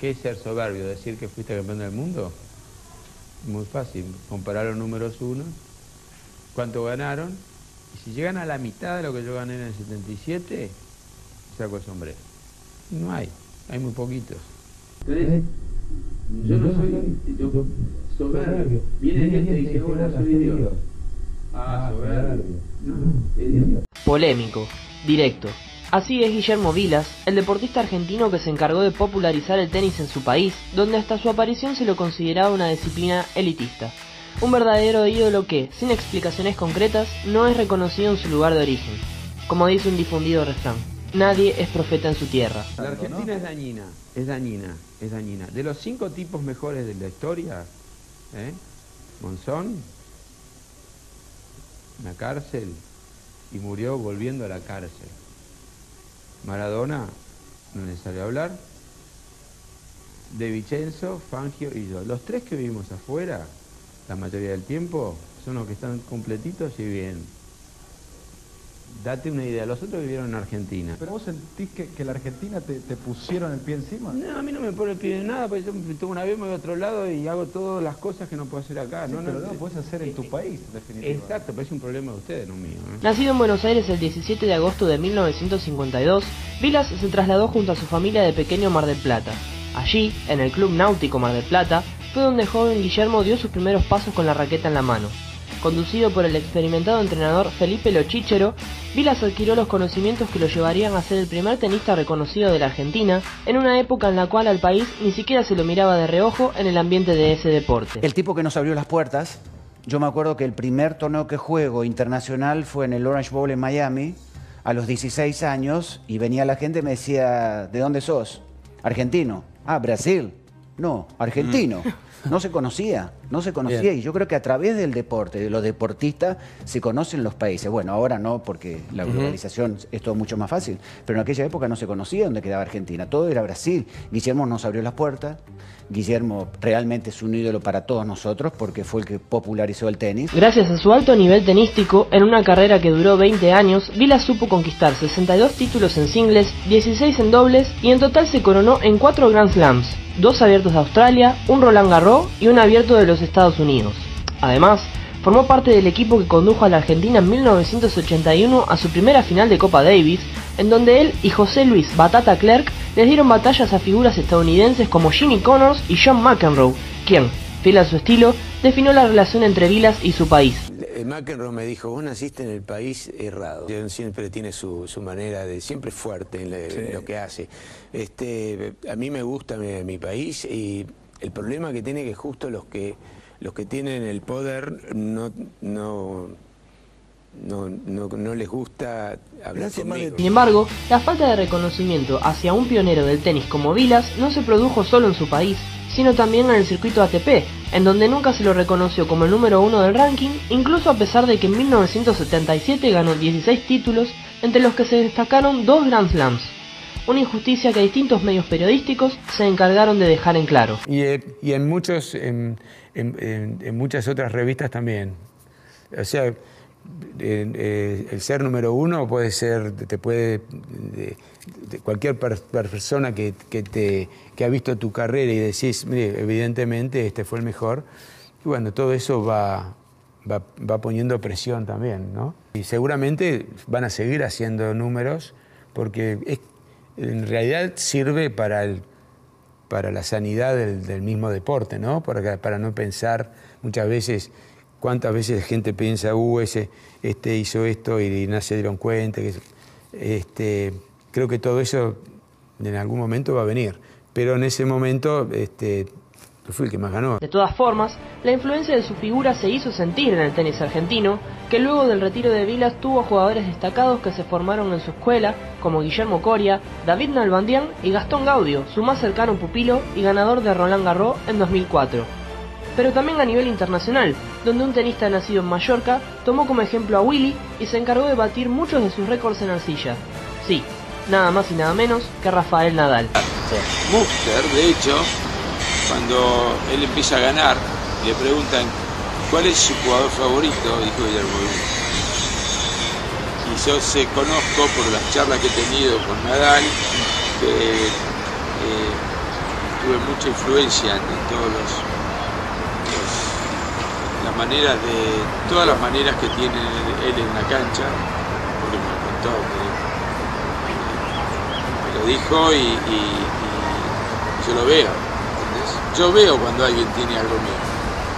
¿Qué es ser soberbio? ¿Decir que fuiste campeón del mundo? Muy fácil, comparar los números uno, cuánto ganaron, y si llegan a la mitad de lo que yo gané en el 77, saco el sombrero. No hay, hay muy poquitos. Entonces, yo no soy yo, soberbio. Viene gente y dice, ahora soy Dios. Ah, soberbio. No, es Dios. Polémico, directo. Así es Guillermo Vilas, el deportista argentino que se encargó de popularizar el tenis en su país, donde hasta su aparición se lo consideraba una disciplina elitista. Un verdadero ídolo que, sin explicaciones concretas, no es reconocido en su lugar de origen. Como dice un difundido refrán, nadie es profeta en su tierra. La Argentina es dañina, es dañina, es dañina. De los cinco tipos mejores de la historia, ¿eh? Monzón, la cárcel, y murió volviendo a la cárcel. Maradona, no es necesario hablar. De Vicenzo, Fangio y yo. Los tres que vivimos afuera, la mayoría del tiempo, son los que están completitos y bien. Date una idea, los otros vivieron en Argentina. ¿Pero vos sentís que, que la Argentina te, te, pusieron el pie encima? No, a mí no me pone el pie en nada, porque yo tomo un avión, me voy a otro lado y hago todas las cosas que no puedo hacer acá. Sí, no, pero no, no lo puedes hacer en tu país, definitivamente. Exacto, pero es un problema de ustedes, no mío. ¿eh? Nacido en Buenos Aires el 17 de agosto de 1952, Vilas se trasladó junto a su familia de pequeño Mar del Plata. Allí, en el Club Náutico Mar del Plata, fue donde el joven Guillermo dio sus primeros pasos con la raqueta en la mano. Conducido por el experimentado entrenador Felipe Lochichero, Vilas adquirió los conocimientos que lo llevarían a ser el primer tenista reconocido de la Argentina, en una época en la cual al país ni siquiera se lo miraba de reojo en el ambiente de ese deporte. El tipo que nos abrió las puertas, yo me acuerdo que el primer torneo que juego internacional fue en el Orange Bowl en Miami, a los 16 años, y venía la gente y me decía, ¿de dónde sos? Argentino. Ah, Brasil. No, argentino. No se conocía, no se conocía. Bien. Y yo creo que a través del deporte, de los deportistas, se conocen los países. Bueno, ahora no, porque la globalización es todo mucho más fácil. Pero en aquella época no se conocía dónde quedaba Argentina. Todo era Brasil. Guillermo nos abrió las puertas. Guillermo realmente es un ídolo para todos nosotros porque fue el que popularizó el tenis. Gracias a su alto nivel tenístico, en una carrera que duró 20 años, Vilas supo conquistar 62 títulos en singles, 16 en dobles y en total se coronó en 4 Grand Slams, dos abiertos de Australia, un Roland Garros y un abierto de los Estados Unidos. Además, formó parte del equipo que condujo a la Argentina en 1981 a su primera final de Copa Davis, en donde él y José Luis Batata Clerk les dieron batallas a figuras estadounidenses como Ginny Connors y John McEnroe, quien, fiel a su estilo, definió la relación entre Vilas y su país. Eh, McEnroe me dijo, vos naciste en el país errado. Siempre tiene su, su manera de, siempre fuerte en, la- en lo que hace. Este, a mí me gusta mi, mi país y el problema que tiene que justo los que los que tienen el poder no no no, no, no les gusta hablar conmigo. Sin embargo, la falta de reconocimiento hacia un pionero del tenis como Vilas no se produjo solo en su país, sino también en el circuito ATP, en donde nunca se lo reconoció como el número uno del ranking, incluso a pesar de que en 1977 ganó 16 títulos, entre los que se destacaron dos Grand Slams. Una injusticia que distintos medios periodísticos se encargaron de dejar en claro. Y, eh, en, muchos, en, muchas otras revistas también. O sea, eh, el ser número uno puede ser, te puede, de- de cualquier per- persona que, que te, que ha visto tu carrera y decís, mire, evidentemente este fue el mejor. Y bueno, todo eso va, va, va poniendo presión también, ¿no? Y seguramente van a seguir haciendo números porque es- en realidad sirve para el, para la sanidad del, mismo deporte, ¿no? Para, para no pensar muchas veces, cuántas veces gente piensa, uh, este hizo esto y, no se dieron cuenta. Este, creo que todo eso en algún momento va a venir. Pero en ese momento este, yo fui el que más ganó. De todas formas, la influencia de su figura se hizo sentir en el tenis argentino, que luego del retiro de Vilas tuvo jugadores destacados que se formaron en su escuela, como Guillermo Coria, David Nalbandián y Gastón Gaudio, su más cercano pupilo y ganador de Roland Garros en 2004. Pero también a nivel internacional, donde un tenista nacido en Mallorca tomó como ejemplo a Willy y se encargó de batir muchos de sus récords en arcilla. Sí, nada más y nada menos que Rafael Nadal. De hecho, cuando él empieza a ganar, le preguntan cuál es su jugador favorito, dijo Guillermo. Y yo se conozco por las charlas que he tenido con Nadal, que eh, tuve mucha influencia en, todos los, las maneras de todas las maneras que tiene él en la cancha porque me contó me, lo dijo y, yo lo veo yo veo cuando alguien tiene algo mío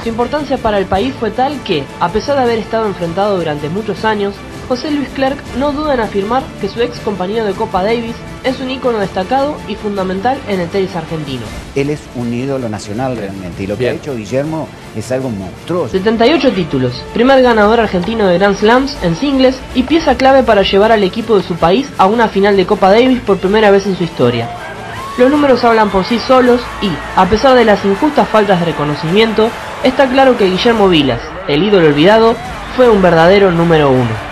su importancia para el país fue tal que, a pesar de haber estado enfrentado durante muchos años, José Luis Clerc no duda en afirmar que su ex compañero de Copa Davis es un ícono destacado y fundamental en el tenis argentino. Él es un ídolo nacional realmente y lo que ha hecho Guillermo es algo monstruoso. 78 títulos, primer ganador argentino de Grand Slams en singles y pieza clave para llevar al equipo de su país a una final de Copa Davis por primera vez en su historia. Los números hablan por sí solos y, a pesar de las injustas faltas de reconocimiento, está claro que Guillermo Vilas, el ídolo olvidado, fue un verdadero número uno.